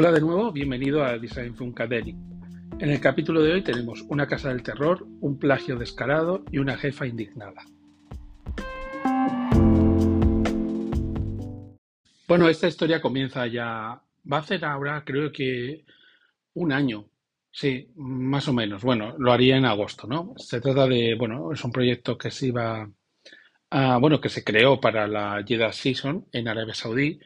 Hola de nuevo, bienvenido a Design Funkadelic. En el capítulo de hoy tenemos una casa del terror, un plagio descarado y una jefa indignada. Bueno, esta historia comienza ya, va a hacer ahora creo que un año, sí, más o menos. Bueno, lo haría en agosto, ¿no? Se trata de, bueno, es un proyecto que se iba, a, bueno, que se creó para la Jeddah Season en Arabia Saudí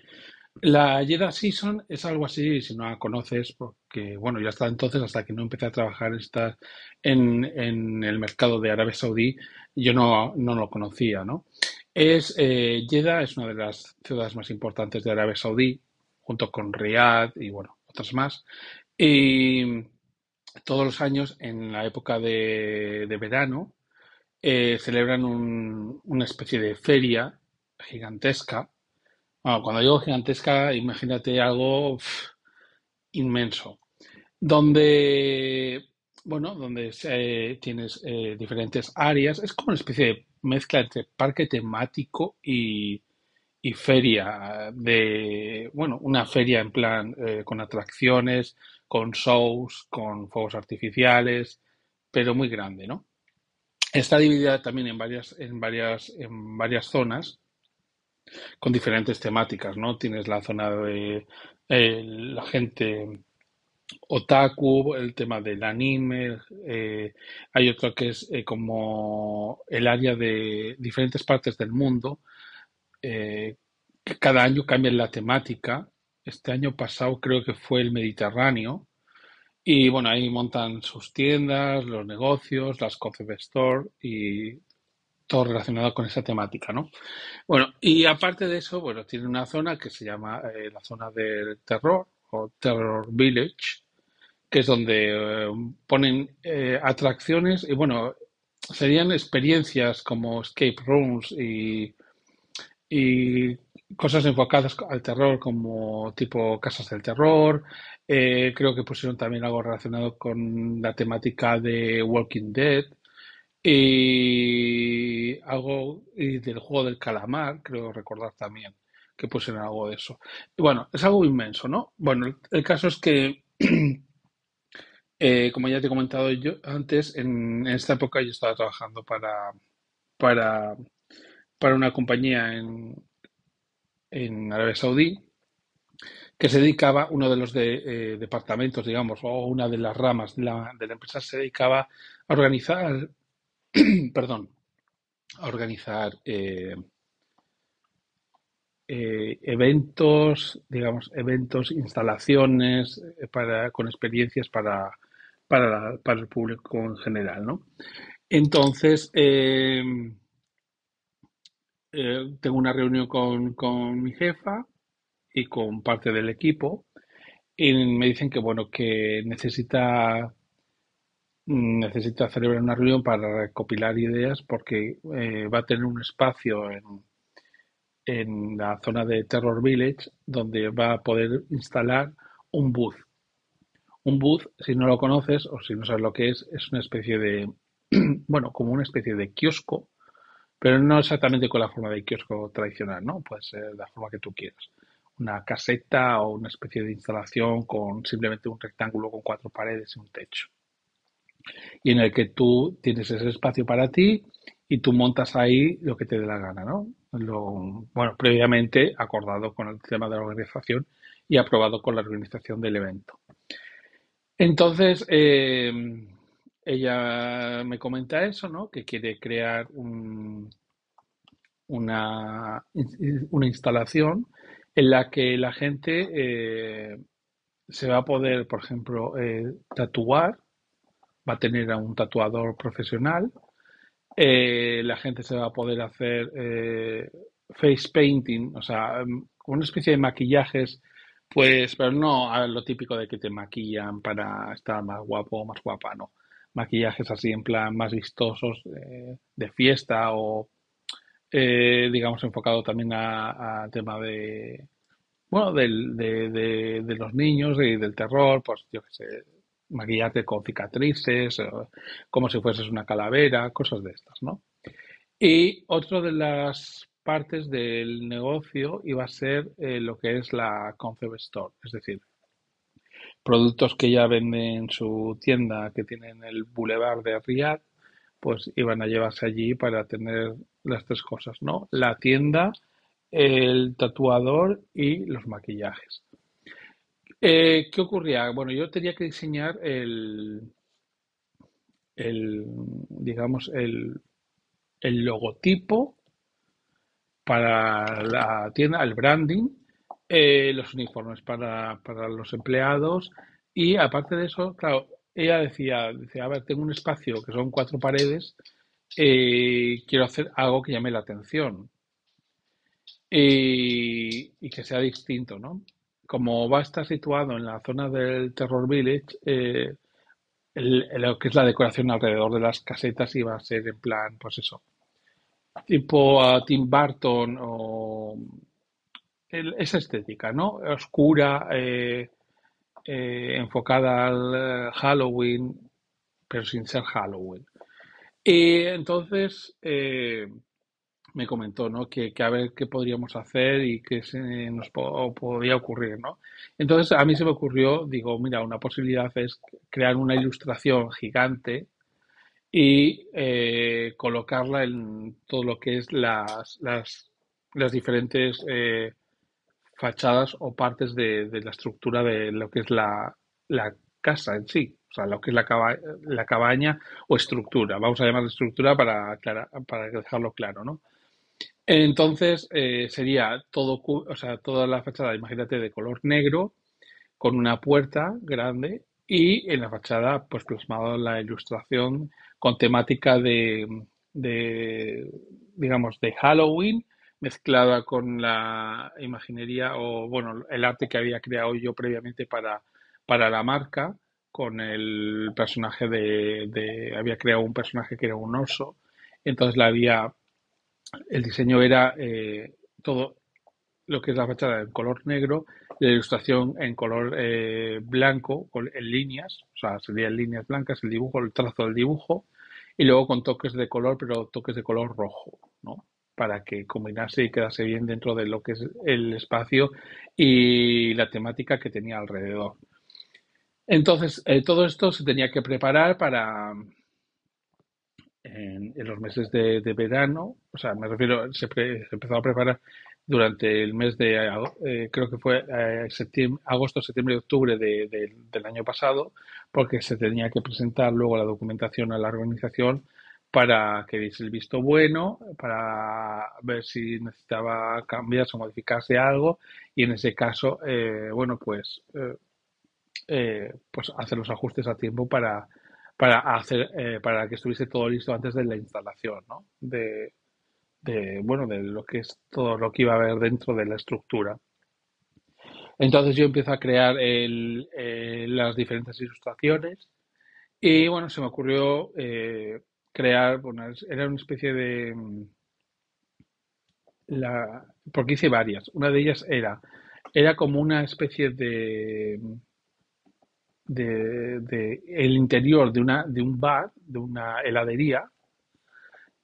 la Jeddah Season es algo así, si no la conoces, porque bueno, ya hasta entonces, hasta que no empecé a trabajar en, el mercado de Arabia Saudí, yo no, lo conocía, ¿no? Es, eh, Jeddah es una de las ciudades más importantes de Arabia Saudí, junto con Riyadh y bueno, otras más. Y todos los años, en la época de, de verano, eh, celebran un- una especie de feria gigantesca cuando digo gigantesca, imagínate algo inmenso, donde, bueno, donde se- tienes eh, diferentes áreas. Es como una especie de mezcla entre parque temático y, y feria de, bueno, una feria en plan eh, con atracciones, con shows, con fuegos artificiales, pero muy grande, ¿no? Está dividida también en varias, en varias, en varias zonas con diferentes temáticas, ¿no? Tienes la zona de eh, la gente otaku, el tema del anime, eh, hay otro que es eh, como el área de diferentes partes del mundo, que cada año cambian la temática. Este año pasado creo que fue el Mediterráneo. Y bueno, ahí montan sus tiendas, los negocios, las concept store y todo relacionado con esa temática, ¿no? Bueno, y aparte de eso, bueno, tiene una zona que se llama eh, la zona del terror o Terror Village, que es donde eh, ponen eh, atracciones y bueno, serían experiencias como escape rooms y, cosas enfocadas al terror como tipo casas del terror. Creo que pusieron también algo relacionado con la temática de Walking Dead. Y algo del juego del calamar, creo recordar también que pusieron algo de eso. Bueno, es algo inmenso, ¿no? Bueno, el, caso es que, eh, como ya te he comentado yo antes, en, en esta época yo estaba trabajando para, para, para una compañía en, en Arabia Saudí que se dedicaba, uno de los de, eh, departamentos, digamos, o una de las ramas de la, de la empresa se dedicaba a organizar, perdón, a organizar eh, eh, eventos, digamos, eventos, instalaciones eh, para, con experiencias para, para, para el público en general, ¿no? Entonces, tengo una reunión con, con mi jefa y con parte del equipo y me dicen que, bueno, que necesita, necesita celebrar una reunión para recopilar ideas porque eh, va a tener un espacio en, en la zona de Terror Village donde va a poder instalar un booth. Un booth, si no lo conoces o si no sabes lo que es, es una especie de, bueno, como una especie de kiosco, pero no exactamente con la forma de kiosco tradicional, ¿no? Puede ser la forma que tú quieras. Una caseta o una especie de instalación con simplemente un rectángulo con cuatro paredes y un techo. Y en el que tú tienes ese espacio para ti y tú montas ahí lo que te dé la gana, ¿no? Lo, bueno, previamente acordado con el tema de la organización y aprobado con la organización del evento. Entonces, eh, ella me comenta eso, ¿no? Que quiere crear un, una, una instalación en la que la gente eh, se va a poder, por ejemplo, eh, tatuar, va a tener a un tatuador profesional, eh, la gente se va a poder hacer eh, face painting, o sea, mm, una especie de maquillajes, pues, pero no a lo típico de que te maquillan para estar más guapo o más guapa, no. Maquillajes así en plan más vistosos, eh, de fiesta o eh, digamos, enfocado también a- al tema de, bueno, del, de, de- de los niños y del terror, pues yo qué sé, maquillarte con cicatrices, o como si fueses una calavera, cosas de estas, ¿no? Y otra de las partes del negocio iba a ser eh, lo que es la concept store, es decir, productos que ya vende en su tienda que tienen el Boulevard de Riyadh, pues iban a llevarse allí para tener las tres cosas, ¿no? La tienda, el tatuador y los maquillajes. Eh, ¿qué ocurría? Bueno, yo tenía que diseñar el, el digamos, el, el logotipo para la tienda, el branding, eh, los uniformes para, para, los empleados y aparte de eso, claro, ella decía, decía, a ver, tengo un espacio que son cuatro paredes, eh, quiero hacer algo que llame la atención y, y, que sea distinto, ¿no? Como va a estar situado en la zona del Terror Village, eh, lo que es la decoración alrededor de las casetas iba a ser en plan, pues eso, tipo Tim Burton o esa estética, ¿no? Oscura, eh, eh, enfocada al Halloween, pero sin ser Halloween. Y entonces me comentó, ¿no? Que, que, a ver qué podríamos hacer y qué se nos podía ocurrir, ¿no? Entonces a mí se me ocurrió, digo, mira, una posibilidad es crear una ilustración gigante y eh, colocarla en todo lo que es las, las, las diferentes eh, fachadas o partes de, de, la estructura de lo que es la, la, casa en sí, o sea, lo que es la, caba, la cabaña o estructura. Vamos a llamar estructura para, para dejarlo claro, ¿no? Entonces eh, sería todo, o sea, toda la fachada, imagínate, de color negro, con una puerta grande y en la fachada, pues plasmado la ilustración con temática de, digamos, de Halloween, mezclada con la imaginería o, bueno, el arte que había creado yo previamente para, para la marca, con el personaje de, había creado un personaje que era un oso, entonces la había, el diseño era eh, todo lo que es la fachada en color negro, la ilustración en color eh, blanco, en líneas, o sea, serían líneas blancas, el dibujo, el trazo del dibujo, y luego con toques de color, pero toques de color rojo, ¿no? Para que combinase y quedase bien dentro de lo que es el espacio y la temática que tenía alrededor. Entonces, eh, todo esto se tenía que preparar para en, los meses de, verano, o sea, me refiero, se, se empezó a preparar durante el mes de, eh, creo que fue eh, septiembre, agosto, septiembre octubre de, del año pasado, porque se tenía que presentar luego la documentación a la organización para que diese el visto bueno, para ver si necesitaba cambiarse o modificarse algo y en ese caso, eh, bueno, pues, pues hacer los ajustes a tiempo para, para, hacer, para que estuviese todo listo antes de la instalación, ¿no? De, bueno, de lo que es todo lo que iba a haber dentro de la estructura. Entonces yo empiezo a crear el, eh, las diferentes ilustraciones y bueno, se me ocurrió eh, crear, bueno, era una especie de... Mm, la, porque hice varias. Una de ellas era, era como una especie de, de, de el interior de, una, de un bar, de una heladería,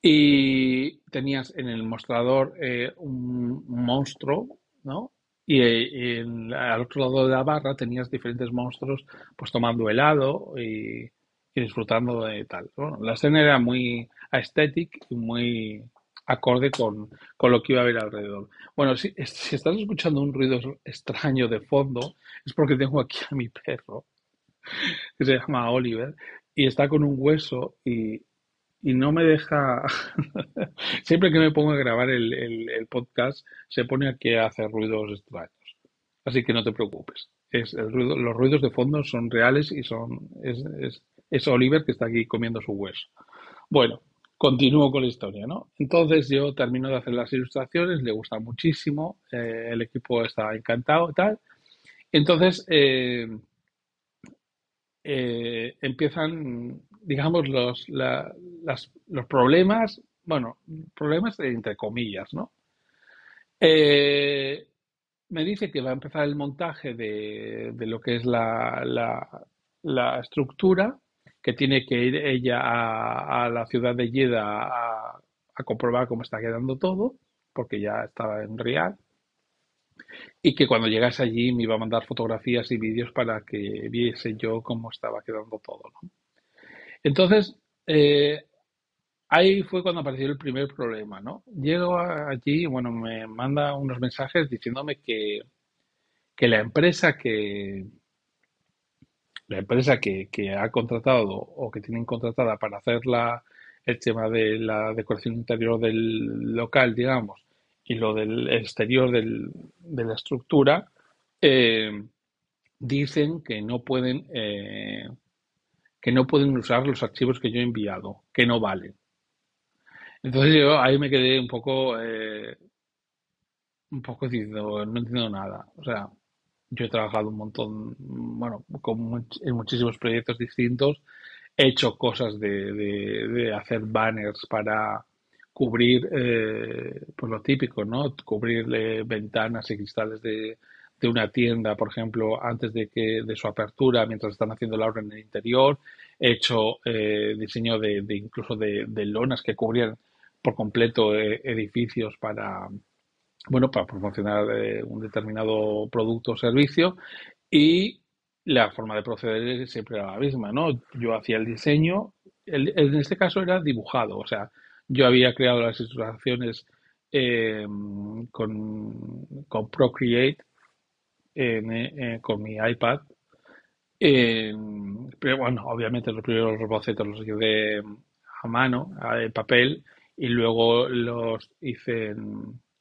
y tenías en el mostrador eh, un, monstruo, ¿no? Y, eh, al otro lado de la barra tenías diferentes monstruos pues tomando helado y, disfrutando de tal. Bueno, la escena era muy estética y muy acorde con, con, lo que iba a haber alrededor. Bueno, si, si estás escuchando un ruido extraño de fondo, es porque tengo aquí a mi perro, que se llama Oliver, y está con un hueso y, y no me deja. Siempre que me pongo a grabar el, el, podcast, se pone aquí a hacer ruidos extraños. Así que no te preocupes. Es el ruido, los ruidos de fondo son reales y son. Es, es, es Oliver que está aquí comiendo su hueso. Bueno, continúo con la historia, ¿no? Entonces yo termino de hacer las ilustraciones, le gusta muchísimo, eh, el equipo está encantado y tal. Entonces eh, eh, empiezan digamos, los, los problemas, bueno, problemas entre comillas, ¿no? Eh, me dice que va a empezar el montaje de, lo que es la, la, estructura, que tiene que ir ella a, la ciudad de Yeda a, a, comprobar cómo está quedando todo, porque ya estaba en real. Y que cuando llegase allí me iba a mandar fotografías y vídeos para que viese yo cómo estaba quedando todo, ¿no? Entonces, eh, ahí fue cuando apareció el primer problema, ¿no? Llego allí, bueno, me manda unos mensajes diciéndome que, que la empresa que la empresa que, que ha contratado o que tienen contratada para hacer la, el tema de la decoración interior del local, digamos, y lo del exterior del, de la estructura, eh, dicen que no pueden eh, que no pueden usar los archivos que yo he enviado, que no valen. Entonces yo ahí me quedé un poco eh, un poco diciendo, no entiendo nada. O sea, yo he trabajado un montón, bueno, con, en muchísimos proyectos distintos, he hecho cosas de, de, de hacer banners para cubrir eh, pues lo típico, ¿no? Cubrirle ventanas y cristales de, de, una tienda, por ejemplo, antes de que de su apertura, mientras están haciendo la obra en el interior. He hecho eh, diseño de, incluso de, lonas que cubrían por completo eh, edificios para bueno para promocionar eh, un determinado producto o servicio y la forma de proceder siempre era la misma, ¿no? Yo hacía el diseño, en este caso era dibujado, o sea, yo había creado las ilustraciones eh, con, Procreate eh, con mi iPad. Eh, pero bueno, obviamente los primeros bocetos los hice a mano, en papel, y luego los hice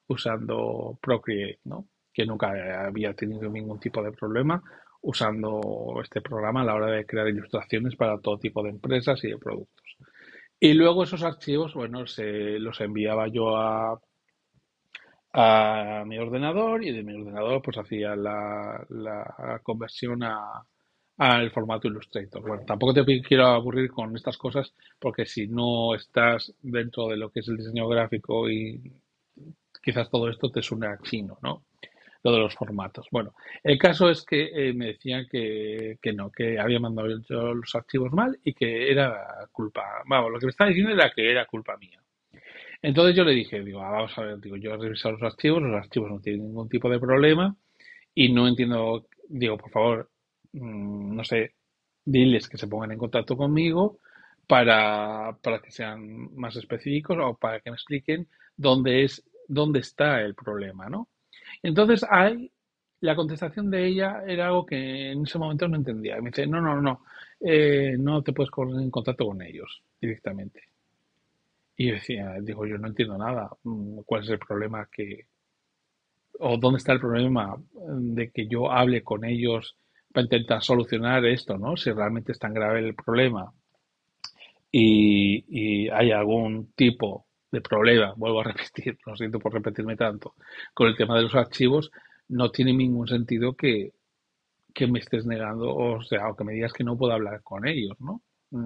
usando Procreate, ¿no? que nunca había tenido ningún tipo de problema usando este programa a la hora de crear ilustraciones para todo tipo de empresas y de productos. Y luego esos archivos, bueno, se los enviaba yo a, a mi ordenador y de mi ordenador pues hacía la, la conversión a, al formato Illustrator. Bueno, tampoco te quiero aburrir con estas cosas porque si no estás dentro de lo que es el diseño gráfico y quizás todo esto te suena chino, ¿no? De los formatos. Bueno, el caso es que eh, me decían que, que, no, que había mandado los archivos mal y que era culpa, vamos, lo que me estaba diciendo era que era culpa mía. Entonces yo le dije, digo, ah, vamos a ver, digo, yo he revisado los archivos, los archivos no tienen ningún tipo de problema y no entiendo, digo, por favor, mmm, no sé, diles que se pongan en contacto conmigo para, para que sean más específicos o para que me expliquen dónde es, dónde está el problema, ¿no? Entonces, hay, la contestación de ella era algo que en ese momento no entendía. Me dice, no, no, no, eh, no te puedes poner en contacto con ellos directamente. Y yo decía, digo, yo no entiendo nada. Mm, ¿Cuál es el problema que, o dónde está el problema de que yo hable con ellos para intentar solucionar esto, ¿no? Si realmente es tan grave el problema y, y hay algún tipo de problema, vuelvo a repetir, lo siento por repetirme tanto, con el tema de los archivos, no tiene ningún sentido que, que me estés negando, o sea, o que me digas que no puedo hablar con ellos, ¿no?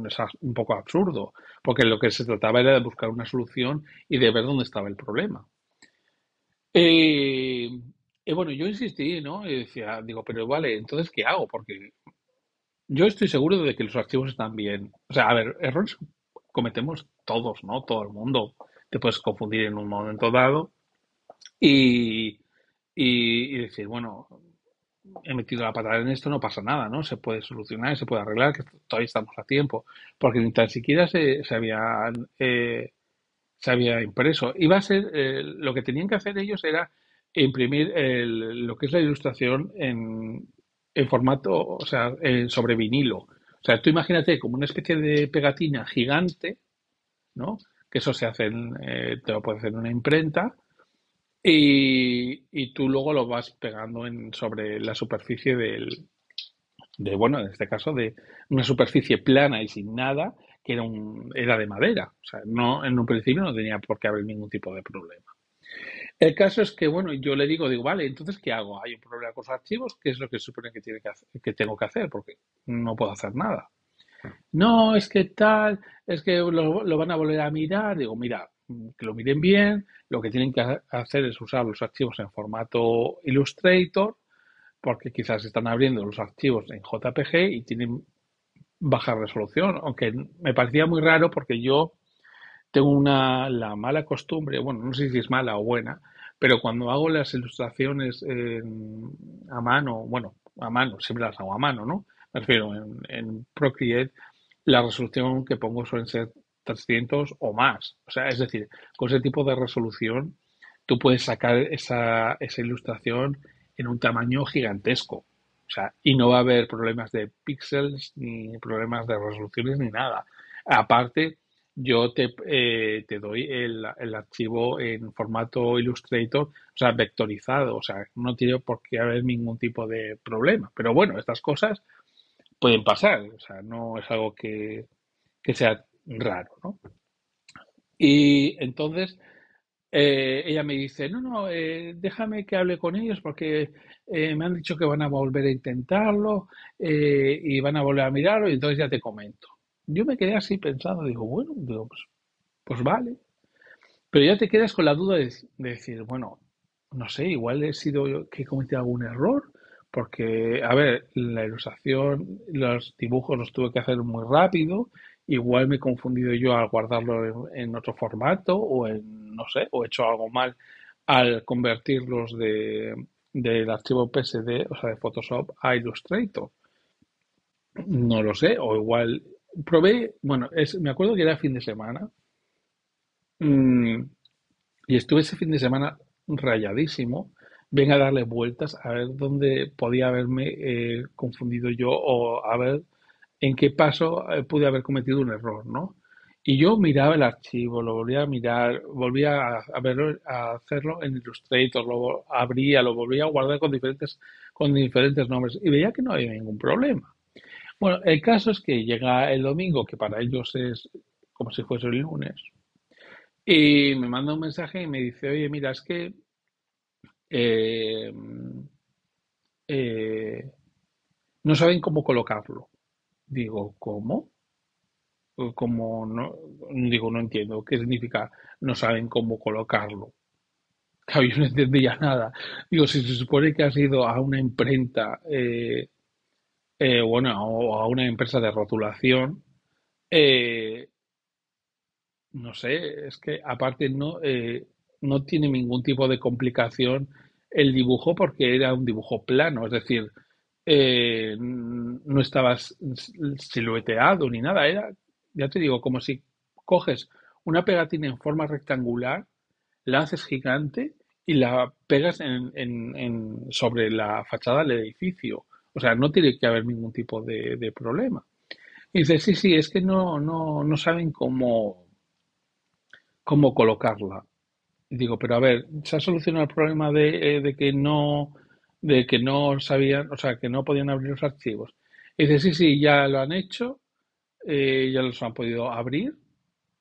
Es un poco absurdo, porque lo que se trataba era de buscar una solución y de ver dónde estaba el problema. Eh, y bueno, yo insistí, ¿no? Y decía, digo, pero vale, entonces, ¿qué hago? Porque yo estoy seguro de que los archivos están bien. O sea, a ver, errores cometemos todos, ¿no? Todo el mundo te puedes confundir en un momento dado y, decir, bueno, he metido la patada en esto, no pasa nada, ¿no? Se puede solucionar, se puede arreglar, que todavía estamos a tiempo, porque ni tan siquiera se, se había eh, se había impreso. Iba a ser, eh, lo que tenían que hacer ellos era imprimir el, lo que es la ilustración en, en formato, o sea, sobre vinilo. O sea, tú imagínate como una especie de pegatina gigante, ¿no? Que eso se hace, en, eh, te lo puedes hacer en una imprenta y, y, tú luego lo vas pegando en, sobre la superficie del, de, bueno, en este caso de una superficie plana y sin nada, que era, un, era de madera. O sea, no, en un principio no tenía por qué haber ningún tipo de problema. El caso es que, bueno, yo le digo, digo, vale, entonces, ¿qué hago? Hay un problema con los archivos, ¿qué es lo que supone que, tiene que, hacer, que tengo que hacer? Porque no puedo hacer nada. No, es que tal, es que lo, van a volver a mirar. Digo, mira, que lo miren bien. Lo que tienen que hacer es usar los archivos en formato Illustrator, porque quizás están abriendo los archivos en JPG y tienen baja resolución, aunque me parecía muy raro porque yo tengo una la mala costumbre, bueno, no sé si es mala o buena, pero cuando hago las ilustraciones a mano, bueno, a mano, siempre las hago a mano, ¿no? Me refiero en, en Procreate, la resolución que pongo suelen ser 300 o más. O sea, es decir, con ese tipo de resolución tú puedes sacar esa, esa ilustración en un tamaño gigantesco. O sea, y no va a haber problemas de píxeles, ni problemas de resoluciones, ni nada. Aparte, yo te, eh, te doy el, el, archivo en formato Illustrator, o sea, vectorizado, o sea, no tiene por qué haber ningún tipo de problema. Pero bueno, estas cosas pueden pasar, o sea, no es algo que, que sea raro, ¿no? Y entonces eh, ella me dice, no, no, eh, déjame que hable con ellos porque eh, me han dicho que van a volver a intentarlo y van a volver a mirarlo y entonces ya te comento. Yo me quedé así pensando, digo, bueno, digo, pues, pues vale. Pero ya te quedas con la duda de, decir, bueno, no sé, igual he sido yo que he cometido algún error, porque, a ver, la ilustración, los dibujos los tuve que hacer muy rápido, igual me he confundido yo al guardarlo en, otro formato o en, no sé, o he hecho algo mal al convertirlos de, del archivo PSD, o sea, de Photoshop a Illustrator. No lo sé, o igual probé, bueno, es, me acuerdo que era fin de semana mm, y estuve ese fin de semana rayadísimo. Venga a darle vueltas a ver dónde podía haberme eh, confundido yo o a ver en qué paso eh, pude haber cometido un error, ¿no? Y yo miraba el archivo, lo volvía a mirar, volvía a, verlo, a hacerlo en Illustrator, lo abría, lo volvía a guardar con diferentes, con diferentes nombres y veía que no había ningún problema. Bueno, el caso es que llega el domingo, que para ellos es como si fuese el lunes, y me manda un mensaje y me dice, oye, mira, es que eh, eh, no saben cómo colocarlo. Digo, ¿cómo? Como no, digo, no entiendo qué significa, no saben cómo colocarlo. Claro, yo no entendía nada. Digo, si se supone que has ido a una imprenta, eh, eh, bueno, o a una empresa de rotulación, eh, no sé, es que aparte no, no tiene ningún tipo de complicación el dibujo porque era un dibujo plano, es decir, eh, no estabas silueteado ni nada, era, ya te digo, como si coges una pegatina en forma rectangular, la haces gigante y la pegas en, sobre la fachada del edificio. O sea, no tiene que haber ningún tipo de, problema. Y dice, sí, sí, es que no, no, no saben cómo, cómo colocarla. Digo, pero a ver, ¿se ha solucionado el problema de, eh, de que no de que no sabían, o sea, que no podían abrir los archivos. Y dice, sí, sí, ya lo han hecho, eh, ya los han podido abrir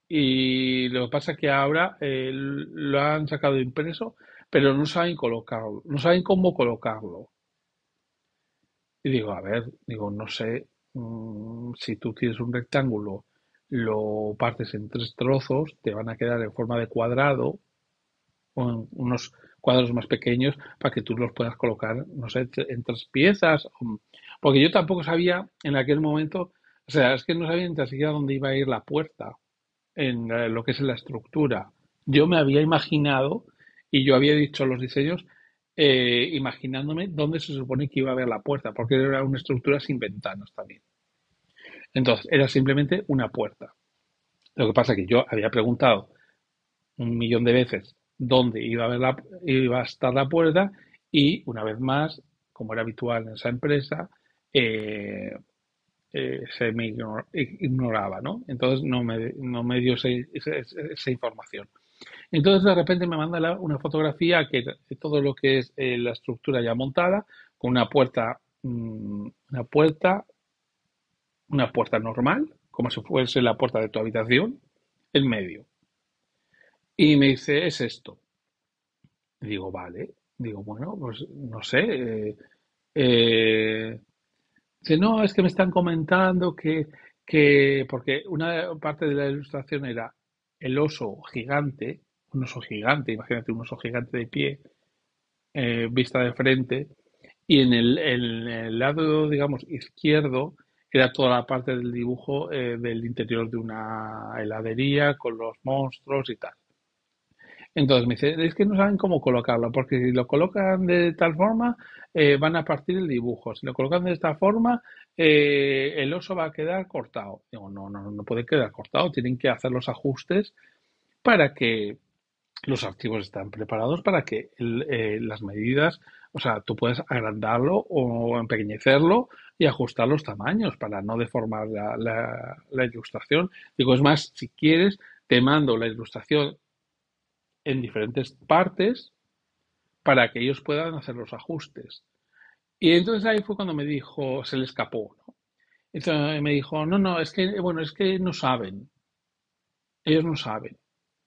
y lo que pasa es que ahora eh, lo han sacado impreso, pero no saben colocarlo, no saben cómo colocarlo. Y digo, a ver, digo, no sé, mm, si tú tienes un rectángulo, lo partes en tres trozos, te van a quedar en forma de cuadrado, con unos cuadros más pequeños para que tú los puedas colocar, no sé, en tres piezas. Porque yo tampoco sabía en aquel momento, o sea, es que no sabía ni siquiera dónde iba a ir la puerta en lo que es la estructura. Yo me había imaginado y yo había dicho los diseños eh, imaginándome dónde se supone que iba a haber la puerta, porque era una estructura sin ventanas también. Entonces, era simplemente una puerta. Lo que pasa es que yo había preguntado un millón de veces dónde iba a, la, iba a estar la puerta y una vez más, como era habitual en esa empresa, eh, eh, se me ignoraba, ¿no? Entonces no me, no me dio esa información. Entonces de repente me manda una fotografía que todo lo que es eh, la estructura ya montada, con una puerta, mm, una puerta, una puerta normal, como si fuese la puerta de tu habitación, en medio. Y me dice, es esto. digo, vale. Digo, bueno, pues no sé. Eh, eh, dice, no, es que me están comentando que, que, porque una parte de la ilustración era el oso gigante, un oso gigante, imagínate un oso gigante de pie, eh, vista de frente, y en el, en el, lado, digamos, izquierdo era toda la parte del dibujo del interior de una heladería con los monstruos y tal. Entonces me dice, es que no saben cómo colocarlo, porque si lo colocan de tal forma, eh, van a partir el dibujo. Si lo colocan de esta forma, eh, el oso va a quedar cortado. Digo, no, no, no puede quedar cortado, tienen que hacer los ajustes para que los archivos estén preparados para que eh, las medidas, o sea, tú puedes agrandarlo o empequeñecerlo y ajustar los tamaños para no deformar la ilustración. Digo, es más, si quieres, te mando la ilustración en diferentes partes para que ellos puedan hacer los ajustes. Y entonces ahí fue cuando me dijo, se le escapó, ¿no? Entonces me dijo, no, no, es que, bueno, es que no saben. Ellos no saben.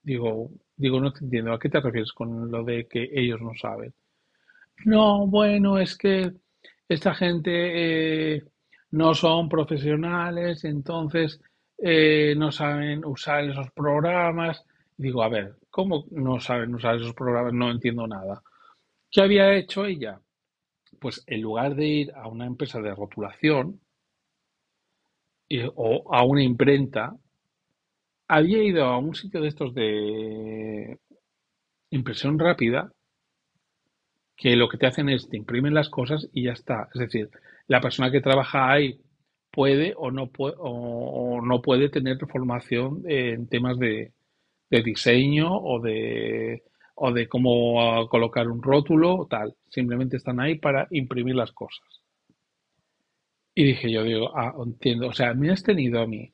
Digo, digo, no te entiendo. ¿A qué te refieres con lo de que ellos no saben? No, bueno, es que esta gente eh, no son profesionales, entonces eh, no saben usar esos programas. Digo, a ver, ¿cómo no saben usar esos programas? No entiendo nada. ¿Qué había hecho ella? Pues en lugar de ir a una empresa de rotulación o a una imprenta, había ido a un sitio de estos de impresión rápida que lo que te hacen es te imprimen las cosas y ya está. Es decir, la persona que trabaja ahí puede o no puede, o no puede tener formación en temas de, de diseño o de o de cómo colocar un rótulo o tal. Simplemente están ahí para imprimir las cosas. Y dije yo, digo, ah, entiendo. O sea, me has tenido a mí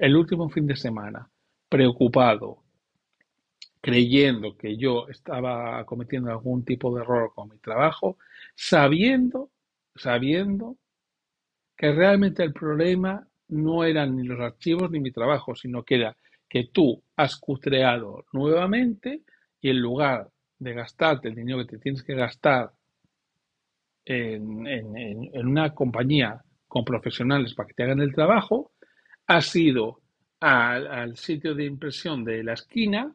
el último fin de semana preocupado, creyendo que yo estaba cometiendo algún tipo de error con mi trabajo, sabiendo, sabiendo que realmente el problema no eran ni los archivos ni mi trabajo, sino que era que tú has cutreado nuevamente y en lugar de gastarte el dinero que te tienes que gastar en, una compañía con profesionales para que te hagan el trabajo, has ido al, sitio de impresión de la esquina,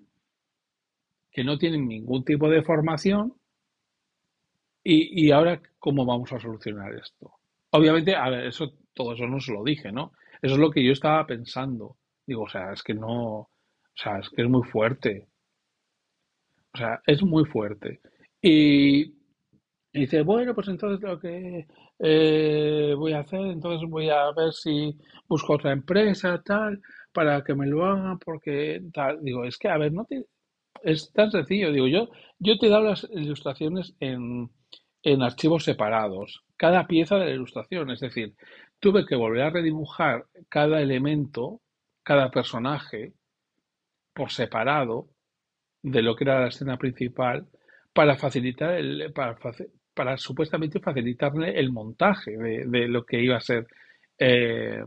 que no tienen ningún tipo de formación, y, y, ahora, ¿cómo vamos a solucionar esto? Obviamente, a ver, eso, todo eso no se lo dije, ¿no? Eso es lo que yo estaba pensando. Digo, o sea, es que no, o sea, es que es muy fuerte. O sea, es muy fuerte. Y, dice, bueno, pues entonces lo que eh, voy a hacer, entonces voy a ver si busco otra empresa, tal, para que me lo hagan, porque tal. Digo, es que, a ver, no te, es tan sencillo. Digo, yo, yo te he dado las ilustraciones en, en archivos separados, cada pieza de la ilustración. Es decir, tuve que volver a redibujar cada elemento, cada personaje por separado de lo que era la escena principal para facilitar el, para, para supuestamente facilitarle el montaje de, lo que iba a ser eh,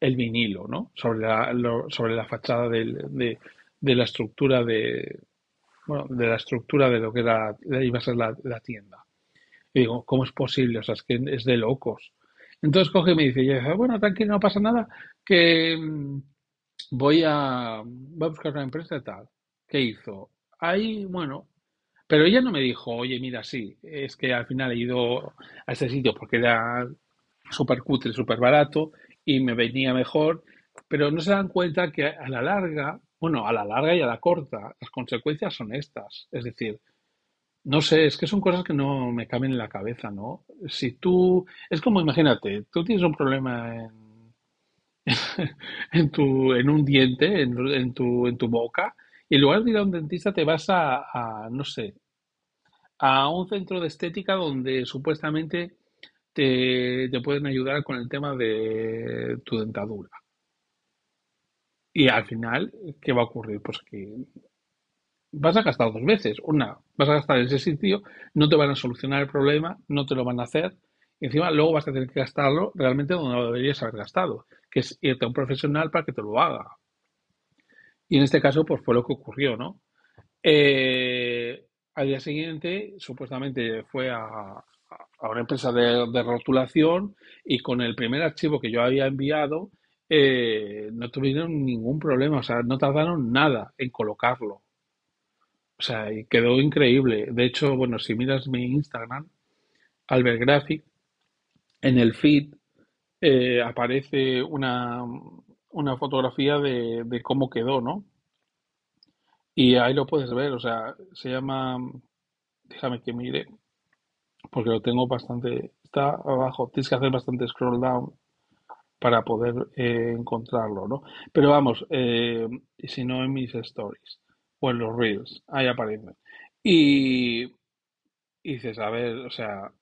el vinilo, ¿no? Sobre la, sobre la fachada de, la estructura de bueno, de la estructura de lo que era, iba a ser la, tienda. Y digo, ¿cómo es posible? O sea, es que es de locos. Entonces coge y me dice, bueno, tranquilo, no pasa nada, que voy a, voy a buscar una empresa tal. ¿Qué hizo? ahí, bueno, pero ella no me dijo, oye, mira, sí, es que al final he ido a ese sitio porque era súper cutre, súper barato y me venía mejor, pero no se dan cuenta que a la larga, bueno, a la larga y a la corta, las consecuencias son estas. Es decir, no sé, es que son cosas que no me caben en la cabeza, ¿no? Si tú, es como, imagínate, tú tienes un problema en, en, tu, en un diente, en, tu, en tu boca, y en lugar de ir a un dentista te vas a, no sé, a un centro de estética donde supuestamente te, pueden ayudar con el tema de tu dentadura. Y al final, ¿qué va a ocurrir? Pues que vas a gastar dos veces. Una, vas a gastar en ese sitio, no te van a solucionar el problema, no te lo van a hacer. Y encima luego vas a tener que gastarlo realmente donde lo deberías haber gastado, que es irte a un profesional para que te lo haga. Y en este caso, pues fue lo que ocurrió, ¿no? Eh, al día siguiente, supuestamente fue a, una empresa de, rotulación y con el primer archivo que yo había enviado, eh, no tuvieron ningún problema, o sea, no tardaron nada en colocarlo. O sea, y quedó increíble. De hecho, bueno, si miras mi Instagram, Albert Graphic, en el feed eh, aparece una, una fotografía de, cómo quedó, ¿no? Y ahí lo puedes ver, o sea, se llama, déjame que mire, porque lo tengo bastante, está abajo, tienes que hacer bastante scroll down para poder eh, encontrarlo, ¿no? Pero vamos, eh, si no en mis stories o en los reels, ahí aparece. Y, y dices, a ver, o sea,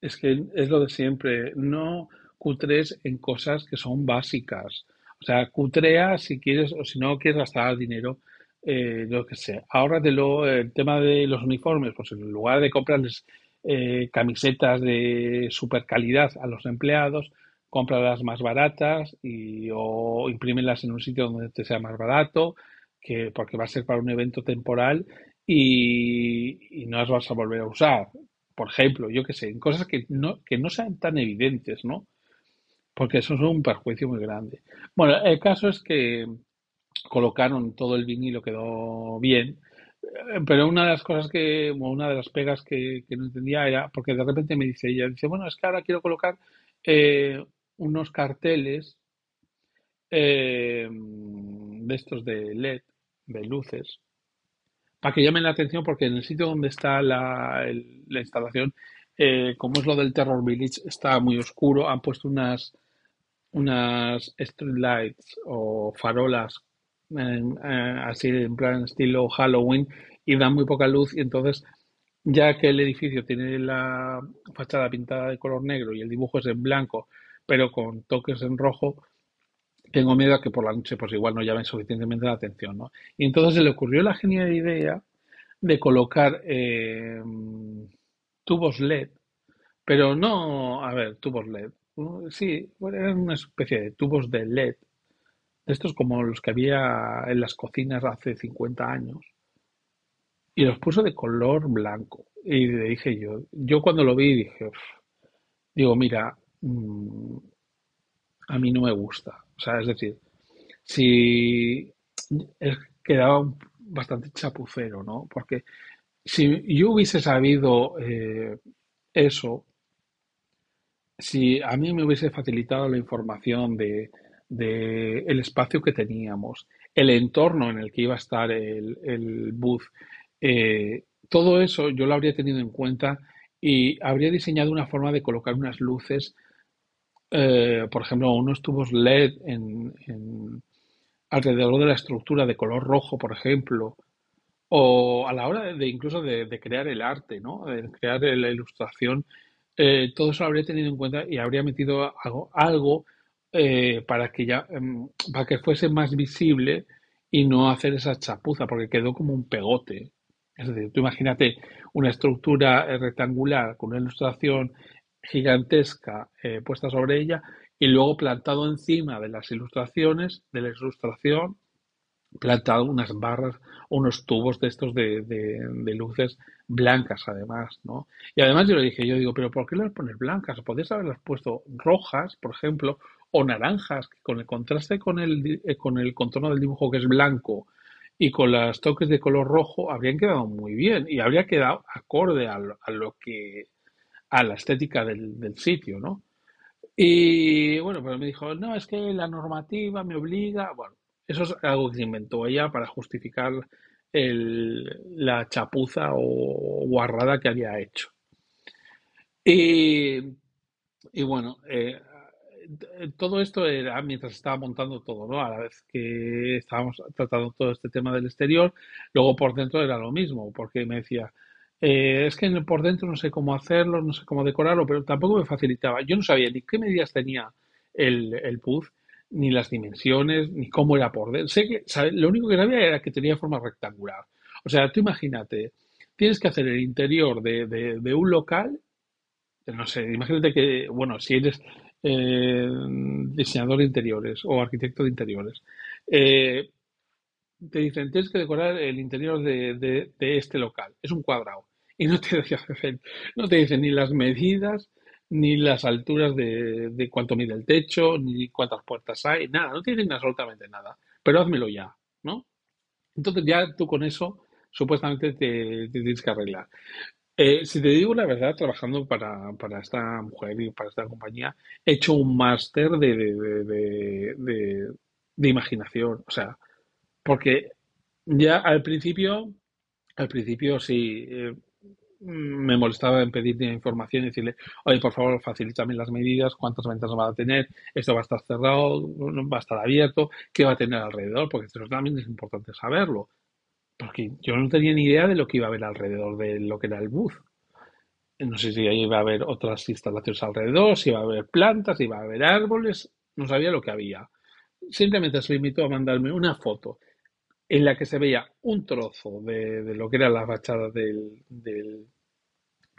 es que es lo de siempre, no cutres en cosas que son básicas. O sea, cutrea si quieres o si no quieres gastar dinero, eh, lo que. Ahórratelo el tema de los uniformes, pues en lugar de comprarles eh, camisetas de super calidad a los empleados, cómpralas más baratas y, o imprímelas en un sitio donde te sea más barato, que, porque va a ser para un evento temporal y, y no las vas a volver a usar. Por ejemplo, yo qué sé, en cosas que no, que no sean tan evidentes, ¿no? Porque eso es un perjuicio muy grande. Bueno, el caso es que colocaron todo el vinilo, quedó bien, eh, pero una de las cosas que, una de las pegas que, que no entendía era, porque de repente me dice ella, dice, bueno, es que ahora quiero colocar eh, unos carteles eh, de estos de LED, de luces, para que llamen la atención, porque en el sitio donde está la, instalación, eh, como es lo del Terror Village, está muy oscuro, han puesto unas unas street lights o farolas eh, así en plan estilo Halloween y dan muy poca luz y entonces ya que el edificio tiene la fachada pintada de color negro y el dibujo es en blanco pero con toques en rojo tengo miedo a que por la noche pues igual no llamen suficientemente la atención ¿no? y entonces se le ocurrió la genial idea de colocar eh, tubos LED pero no, a ver, tubos LED. Sí, eran una especie de tubos de LED, de estos como los que había en las cocinas hace 50 años, y los puso de color blanco. Y le dije yo, yo cuando lo vi dije, digo, mira, mm, a mí no me gusta. O sea, es decir, si es, quedaba bastante chapucero, ¿no? Porque si yo hubiese sabido eh, eso, Si a mí me hubiese facilitado la información de, de el espacio que teníamos, el entorno en el que iba a estar el, el eh, todo eso yo lo habría tenido en cuenta y habría diseñado una forma de colocar unas luces, eh, por ejemplo, unos tubos LED en, en- alrededor de la estructura de color rojo, por ejemplo, o a la hora de, incluso de, de crear el arte, ¿no? De crear la ilustración, eh, todo eso lo habría tenido en cuenta y habría metido algo, algo eh, para que ya, em, para que fuese más visible y no hacer esa chapuza, porque quedó como un pegote. Es decir, tú imagínate una estructura eh, rectangular con una ilustración gigantesca eh, puesta sobre ella y luego plantado encima de las ilustraciones, de la ilustración, plantado unas barras, unos tubos de estos de, de- de luces blancas además, ¿no? Y además yo le dije, yo digo, pero ¿por qué las pones blancas? Podrías haberlas puesto rojas, por ejemplo, o naranjas, que con el contraste con el, eh, con el contorno del dibujo que es blanco y con los toques de color rojo, habrían quedado muy bien y habría quedado acorde a lo, a lo que, a la estética del, sitio, ¿no? Y bueno, pero me dijo, no, es que la normativa me obliga. Bueno, eso es algo que inventó ella para justificar la chapuza o guarrada que había hecho. Y, y bueno, eh, todo esto era mientras estaba montando todo, ¿no? A la vez que estábamos tratando todo este tema del exterior, luego por dentro era lo mismo, porque me decía, eh, es que por dentro no sé cómo hacerlo, no sé cómo decorarlo, pero tampoco me facilitaba. Yo no sabía ni qué medidas tenía el, el puff, ni las dimensiones, ni cómo era por dentro. Sé que, ¿sabe? Lo único que sabía era que tenía forma rectangular. O sea, tú imagínate, tienes que hacer el interior de, de un local no sé, imagínate que, bueno, si eres eh, diseñador de interiores o arquitecto de interiores, eh, te dicen, tienes que decorar el interior de- de este local. Es un cuadrado. Y no te dicen, no te dicen ni las medidas, ni las alturas de, de cuánto mide el techo, ni cuántas puertas hay, nada. No te dicen absolutamente nada. Pero házmelo ya, ¿no? Entonces ya tú con eso supuestamente te, tienes que arreglar. Eh, si te digo la verdad, trabajando para, para esta mujer y para esta compañía, he hecho un máster de- de- de imaginación. O sea, porque Ya al principio, al principio sí, eh, me molestaba en pedir información y decirle, oye, por favor, facilítame las medidas, cuántas ventanas va a tener, esto va a estar cerrado, va a estar abierto, qué va a tener alrededor, porque eso también es importante saberlo. Porque yo no tenía ni idea de lo que iba a haber alrededor de lo que era el bus. No sé si iba a haber otras instalaciones alrededor, si iba a haber plantas, si iba a haber árboles, no sabía lo que había. Simplemente se limitó a mandarme una foto en la que se veía un trozo de, lo que era la fachada del, del,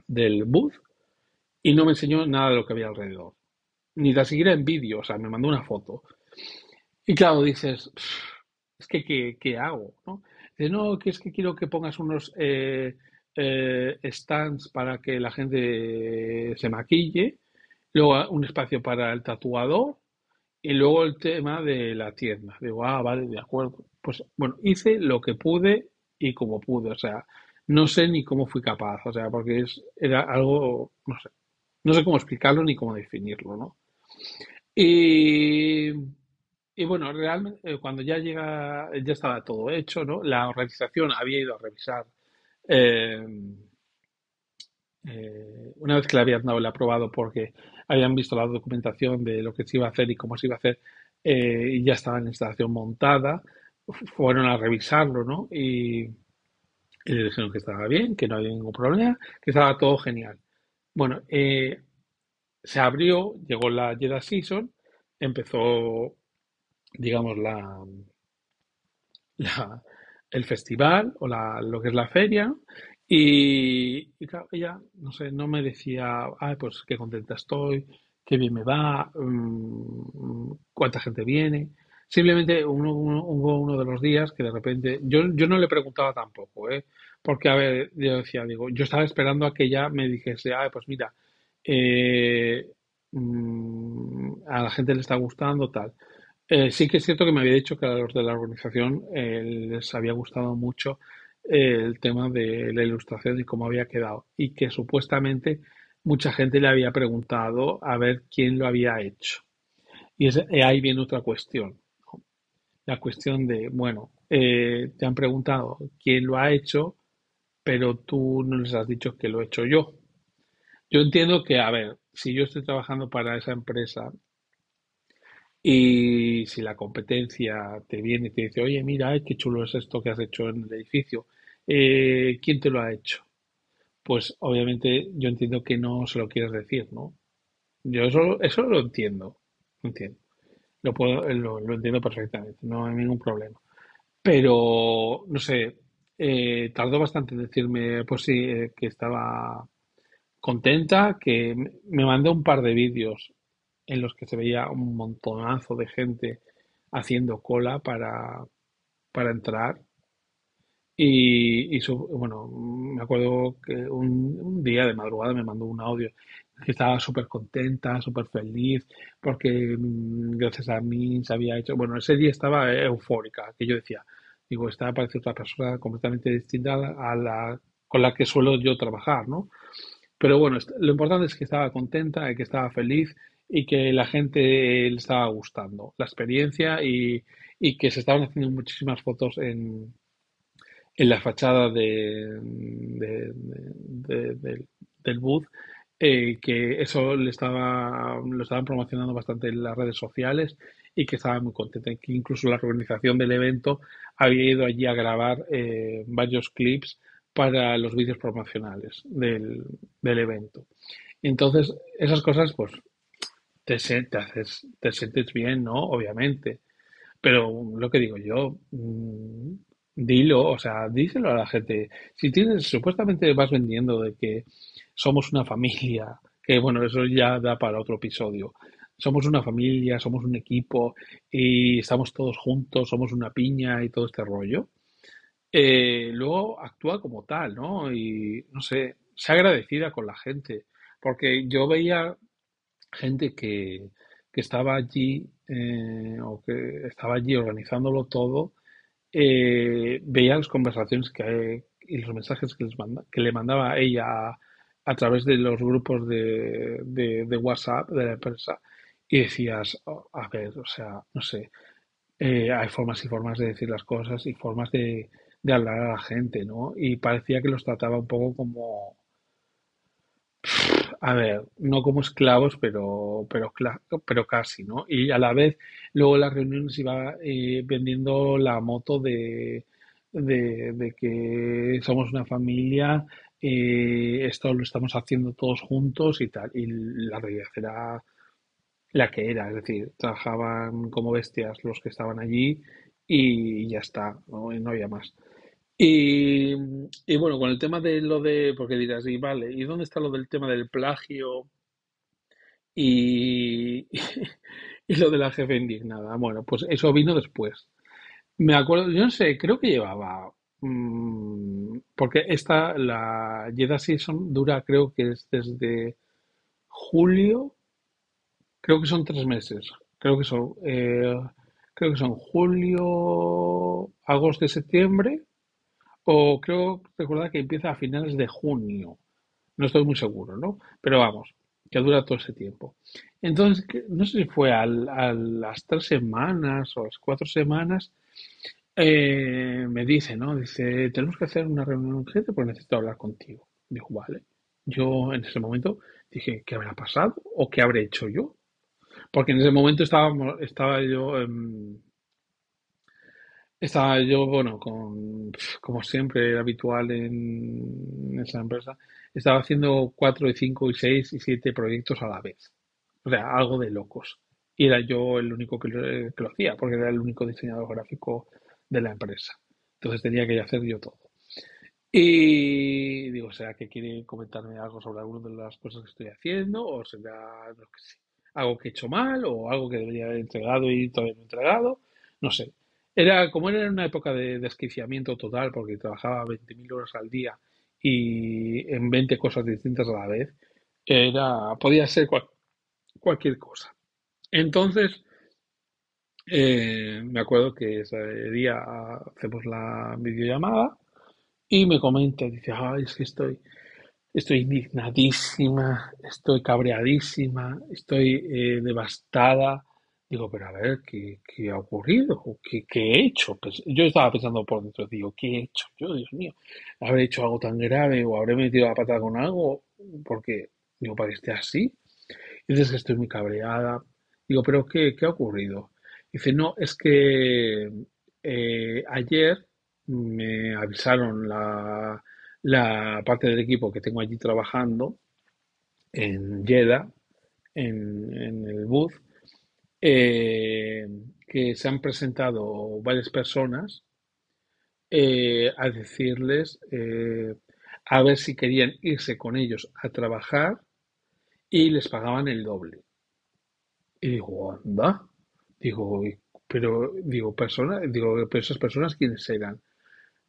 del booth y no me enseñó nada de lo que había alrededor. Ni la siquiera en vídeo, o sea, me mandó una foto. Y claro, dices, es que, ¿qué, qué hago? ¿no? Dice, no, que es que quiero que pongas unos eh, eh, stands para que la gente se maquille, luego un espacio para el tatuador y luego el tema de la tienda. Digo, ah, vale, de acuerdo. Pues bueno, hice lo que pude y como pude. O sea, no sé ni cómo fui capaz. O sea, porque es, era algo, no sé. No sé cómo explicarlo ni cómo definirlo, ¿no? Y, y bueno, realmente eh, cuando ya llega, ya estaba todo hecho, ¿no? La organización había ido a revisar eh, eh, una vez que le habían dado el aprobado porque habían visto la documentación de lo que se iba a hacer y cómo se iba a hacer y ya estaba la instalación montada, fueron a revisarlo, ¿no? Y, le dijeron que estaba bien, que no había ningún problema, que estaba todo genial. Bueno, eh, se abrió, llegó la Jedi Season, empezó, digamos, la, el festival o la, lo que es la feria, y, claro, ella, no sé, no me decía, ay, pues qué contenta estoy, qué bien me va, mm, cuánta gente viene. Simplemente uno, hubo uno de los días que de repente, yo, yo no le preguntaba tampoco, ¿eh? Porque, a ver, yo decía, digo, yo estaba esperando a que ella me dijese, ay, pues mira, eh, mm, a la gente le está gustando, tal. Eh, sí que es cierto que me había dicho que a los de la organización eh, les había gustado mucho el tema de la ilustración y cómo había quedado. Y que supuestamente mucha gente le había preguntado a ver quién lo había hecho. Y ahí viene otra cuestión. La cuestión de, bueno, eh, te han preguntado quién lo ha hecho, pero tú no les has dicho que lo he hecho yo. Yo entiendo que, a ver, si yo estoy trabajando para esa empresa y si la competencia te viene y te dice, oye, mira, qué chulo es esto que has hecho en el edificio, eh, ¿quién te lo ha hecho? Pues obviamente yo entiendo que no se lo quieres decir, ¿no? Yo eso, eso lo entiendo, entiendo. Lo, puedo, lo, entiendo perfectamente, no hay ningún problema. Pero, no sé, eh, tardó bastante en decirme, pues sí, eh, que estaba contenta, que me mandó un par de vídeos en los que se veía un montonazo de gente haciendo cola para, para entrar. Y, bueno, me acuerdo que un, día de madrugada me mandó un audio que estaba súper contenta, súper feliz, porque mm, gracias a mí se había hecho, bueno, ese día estaba eufórica, que yo decía, digo, esta parece otra persona completamente distinta a la con la que suelo yo trabajar, ¿no? Pero bueno, lo importante es que estaba contenta, que estaba feliz y que la gente le estaba gustando la experiencia y, que se estaban haciendo muchísimas fotos en, en la fachada de, del booth, eh, que eso le estaba, lo estaban promocionando bastante en las redes sociales y que estaba muy contenta, que incluso la organización del evento había ido allí a grabar eh, varios clips para los vídeos promocionales del, del evento. Entonces, esas cosas, pues, te, te, haces, te sientes bien, ¿no? Obviamente. Pero lo que digo yo, mm, dilo, o sea, díselo a la gente. Si tienes, supuestamente vas vendiendo de que somos una familia, que bueno, eso ya da para otro episodio. Somos una familia, somos un equipo y estamos todos juntos, somos una piña y todo este rollo. Eh, luego actúa como tal, ¿no? Y no sé, sea agradecida con la gente. Porque yo veía gente que, que estaba allí eh, o que estaba allí organizándolo todo, eh, veía las conversaciones que, y los mensajes que, le mandaba ella a, través de los grupos de, de, de, WhatsApp de la empresa y decías, oh, a ver, o sea, no sé, eh, hay formas y formas de decir las cosas y formas de, de hablar a la gente, ¿no? Y parecía que los trataba un poco como, a ver, no como esclavos, pero, pero, pero casi, ¿no? Y a la vez, luego las reuniones iba eh, vendiendo la moto de, de, de que somos una familia, eh, esto lo estamos haciendo todos juntos y tal. Y la realidad era la que era, es decir, trabajaban como bestias los que estaban allí y ya está, no, no había más. Y, y bueno, con el tema de lo de, porque dirás, y vale, ¿y dónde está lo del tema del plagio y, y lo de la jefe indignada? Bueno, pues eso vino después. Me acuerdo, yo no sé, creo que llevaba, mm, porque esta, la Jeddah Season dura, creo que es desde julio, creo que son tres meses, creo que son, eh, creo que son julio, agosto septiembre, o creo recordar que empieza a finales de junio, no estoy muy seguro, ¿no? Pero vamos, que dura todo ese tiempo. Entonces, no sé si fue a las tres semanas o las cuatro semanas, eh, me dice, ¿no? Dice, tenemos que hacer una reunión urgente porque necesito hablar contigo. Dijo, vale. Yo en ese momento dije, ¿qué habrá pasado? ¿O qué habré hecho yo? Porque en ese momento estaba, estaba yo, estaba yo, bueno, con, como siempre habitual en esa empresa, estaba haciendo cuatro y cinco y seis y siete proyectos a la vez. O sea, algo de locos. Y era yo el único que lo, que lo hacía, porque era el único diseñador gráfico de la empresa. Entonces tenía que hacer yo todo. Y digo, ¿será que quiere comentarme algo sobre alguna de las cosas que estoy haciendo? ¿O será, no algo que he hecho mal? ¿O algo que debería haber entregado y todavía no he entregado? No sé. Era, como era una época de desquiciamiento total, porque trabajaba 20.000 horas al día y en 20 cosas distintas a la vez, era, podía ser cualquier cosa. Entonces, eh, me acuerdo que ese día hacemos la videollamada y me comenta, dice, ay, es que estoy, estoy indignadísima, estoy cabreadísima, estoy eh, devastada. Digo, pero a ver, ¿qué, qué ha ocurrido? ¿Qué, qué he hecho? Pues yo estaba pensando por dentro, digo, ¿qué he hecho? Yo, Dios mío, ¿habré hecho algo tan grave o habré metido la pata con algo? Porque, digo, para que esté así. Y dices que estoy muy cabreada. Digo, pero ¿qué, qué ha ocurrido? Dice, no, es que eh, ayer me avisaron la, la, parte del equipo que tengo allí trabajando en Jeddah, en, en el booth, eh, que se han presentado varias personas eh, a decirles a ver si querían irse con ellos a trabajar y les pagaban el doble. Y digo, anda. Digo, pero, digo, digo, pero esas personas, ¿quiénes eran?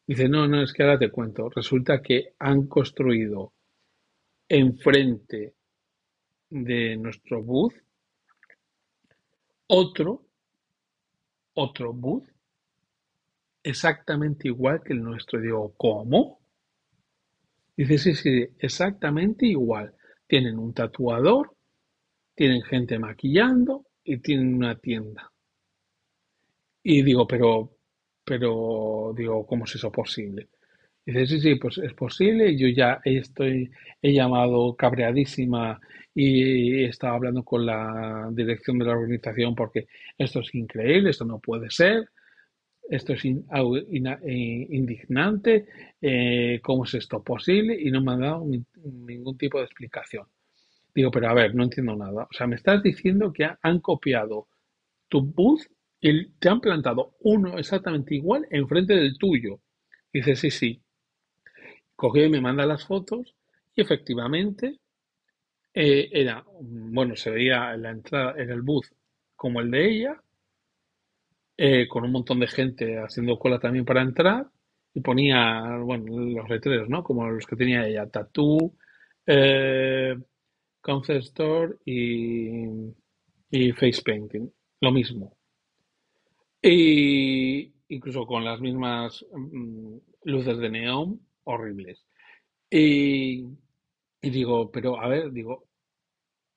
Dice, no, no, es que ahora te cuento. Resulta que han construido enfrente de nuestro booth otro, otro booth exactamente igual que el nuestro. Digo, ¿cómo? Dice, sí, sí, exactamente igual. Tienen un tatuador, tienen gente maquillando, y tienen una tienda. Y digo, pero, pero, digo, ¿cómo es eso posible? Dice, sí, sí, pues es posible. Yo ya estoy, he llamado cabreadísima y he estado hablando con la dirección de la organización porque esto es increíble, esto no puede ser, esto es eh, indignante, eh, ¿cómo es esto posible? Y no me han dado ningún tipo de explicación. Digo, pero a ver, no entiendo nada. O sea, me estás diciendo que han copiado tu booth y te han plantado uno exactamente igual enfrente del tuyo. dice, sí, sí. Cogió y me manda las fotos y efectivamente eh, era, bueno, se veía en la entrada, en el booth como el de ella, eh, con un montón de gente haciendo cola también para entrar y ponía, bueno, los letreros, ¿no? Como los que tenía ella, Tattoo, eh, Concept Store y, y Face Painting, lo mismo. Y incluso con las mismas mm, luces de neón horribles. Y, digo, pero a ver, digo,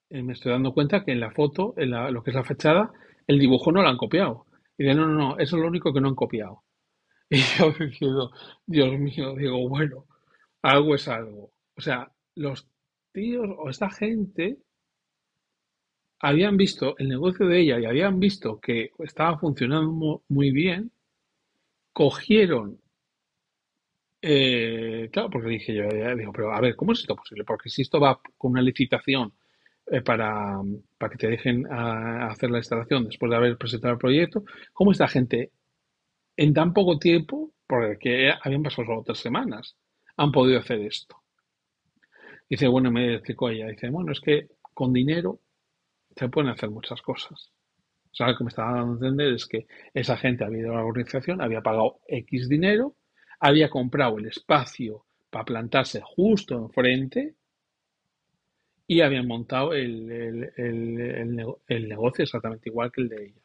eh, me estoy dando cuenta que en la foto, en lo que es la fachada, el dibujo no lo han copiado. Y dice, no, no, no, eso es lo único que no han copiado. Y yo diciendo, Dios mío, digo, bueno, algo es algo. O sea, los tíos o esta gente habían visto el negocio de ella y habían visto que estaba funcionando muy bien, cogieron, eh, claro, porque dije yo, digo, pero a ver, ¿cómo es esto posible? Porque si esto va con una licitación eh, para, para, que te dejen a, hacer la instalación después de haber presentado el proyecto, ¿cómo esta gente en tan poco tiempo, porque habían pasado solo tres semanas, han podido hacer esto? Dice, bueno, me explicó ella, dice, bueno, es que con dinero se pueden hacer muchas cosas. O sea, lo que me estaba dando a entender es que esa gente había ido a la organización, había pagado X dinero, había comprado el espacio para plantarse justo enfrente y habían montado el, negocio exactamente igual que el de ella.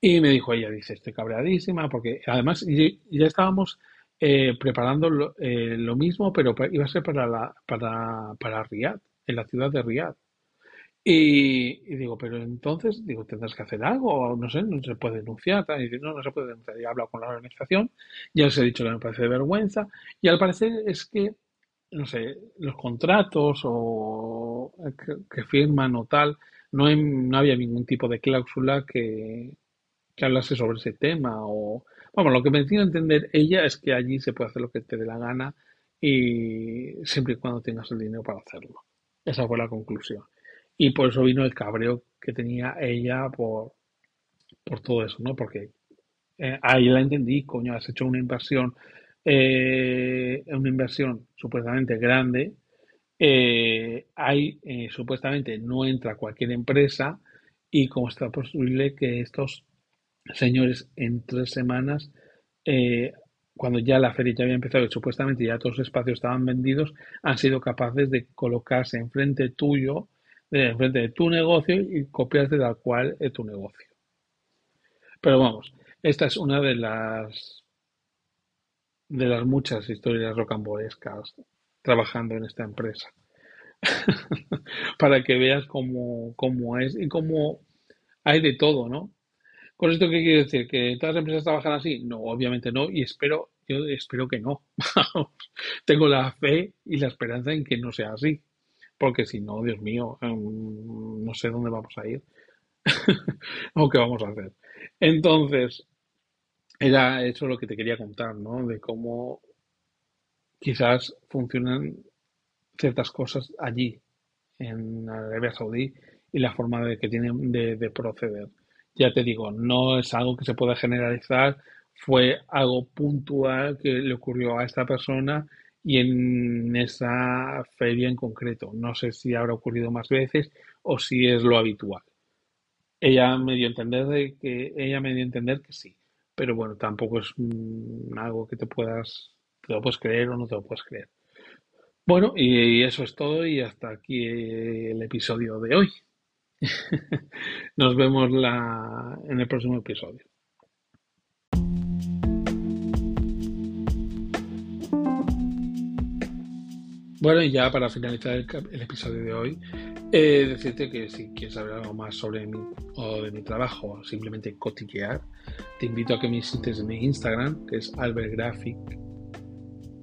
Y me dijo ella, dice, estoy cabreadísima, porque además ya estábamos eh, preparando lo, eh, lo, mismo, pero iba a ser para, la, para, para Riyadh, en la ciudad de Riyadh. Y, digo, pero entonces, digo, tendrás que hacer algo, no sé, no se puede denunciar. Y dice, no, no se puede denunciar. Y he hablado con la organización, ya les he dicho que me parece de vergüenza. Y al parecer es que, no sé, los contratos o que, firman o tal, no, no había ningún tipo de cláusula que, que hablase sobre ese tema. O, vamos, lo que me tiene a entender ella es que allí se puede hacer lo que te dé la gana y siempre y cuando tengas el dinero para hacerlo. Esa fue la conclusión. Y por eso vino el cabreo que tenía ella por, por todo eso, ¿no? Porque eh, ahí la entendí, coño, has hecho una inversión, eh, una inversión supuestamente grande, eh, ahí supuestamente no entra cualquier empresa y cómo está posible que estos señores en tres semanas, cuando ya la feria ya había empezado y supuestamente ya todos los espacios estaban vendidos, han sido capaces de colocarse enfrente tuyo enfrente de tu negocio y copiarte tal cual es tu negocio. Pero vamos, esta es una de las de las muchas historias rocambolescas trabajando en esta empresa. Para que veas cómo, cómo es y cómo hay de todo, ¿no? ¿Con esto qué quiere decir? ¿Que todas las empresas trabajan así? No, obviamente no, y espero, yo espero que no. Tengo la fe y la esperanza en que no sea así porque si no, Dios mío, em, no sé dónde vamos a ir o qué vamos a hacer. Entonces, era eso lo que te quería contar, ¿no? De cómo quizás funcionan ciertas cosas allí, en Arabia Saudí, y la forma de que tienen de, de proceder. Ya te digo, no es algo que se pueda generalizar, fue algo puntual que le ocurrió a esta persona y en esa feria en concreto. No sé si habrá ocurrido más veces o si es lo habitual. Ella me dio a entender de que ella me dio a entender que sí, pero bueno, tampoco es mm, algo que te puedas te lo puedes creer o no te lo puedes creer. Bueno, y eso es todo y hasta aquí el episodio de hoy. Nos vemos la, en el próximo episodio. Bueno, y ya para finalizar el, episodio de hoy, eh, decirte que si quieres saber algo más sobre mí o de mi trabajo o simplemente cotillear, te invito a que me visites mi Instagram, que es albertgraphic,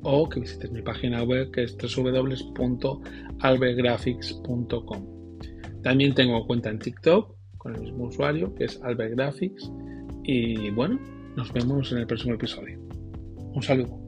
o que visites mi página web, que es www.albertgraphics.com. También tengo cuenta en TikTok con el mismo usuario, que es albertgraphics. Y bueno, nos vemos en el próximo episodio. Un saludo.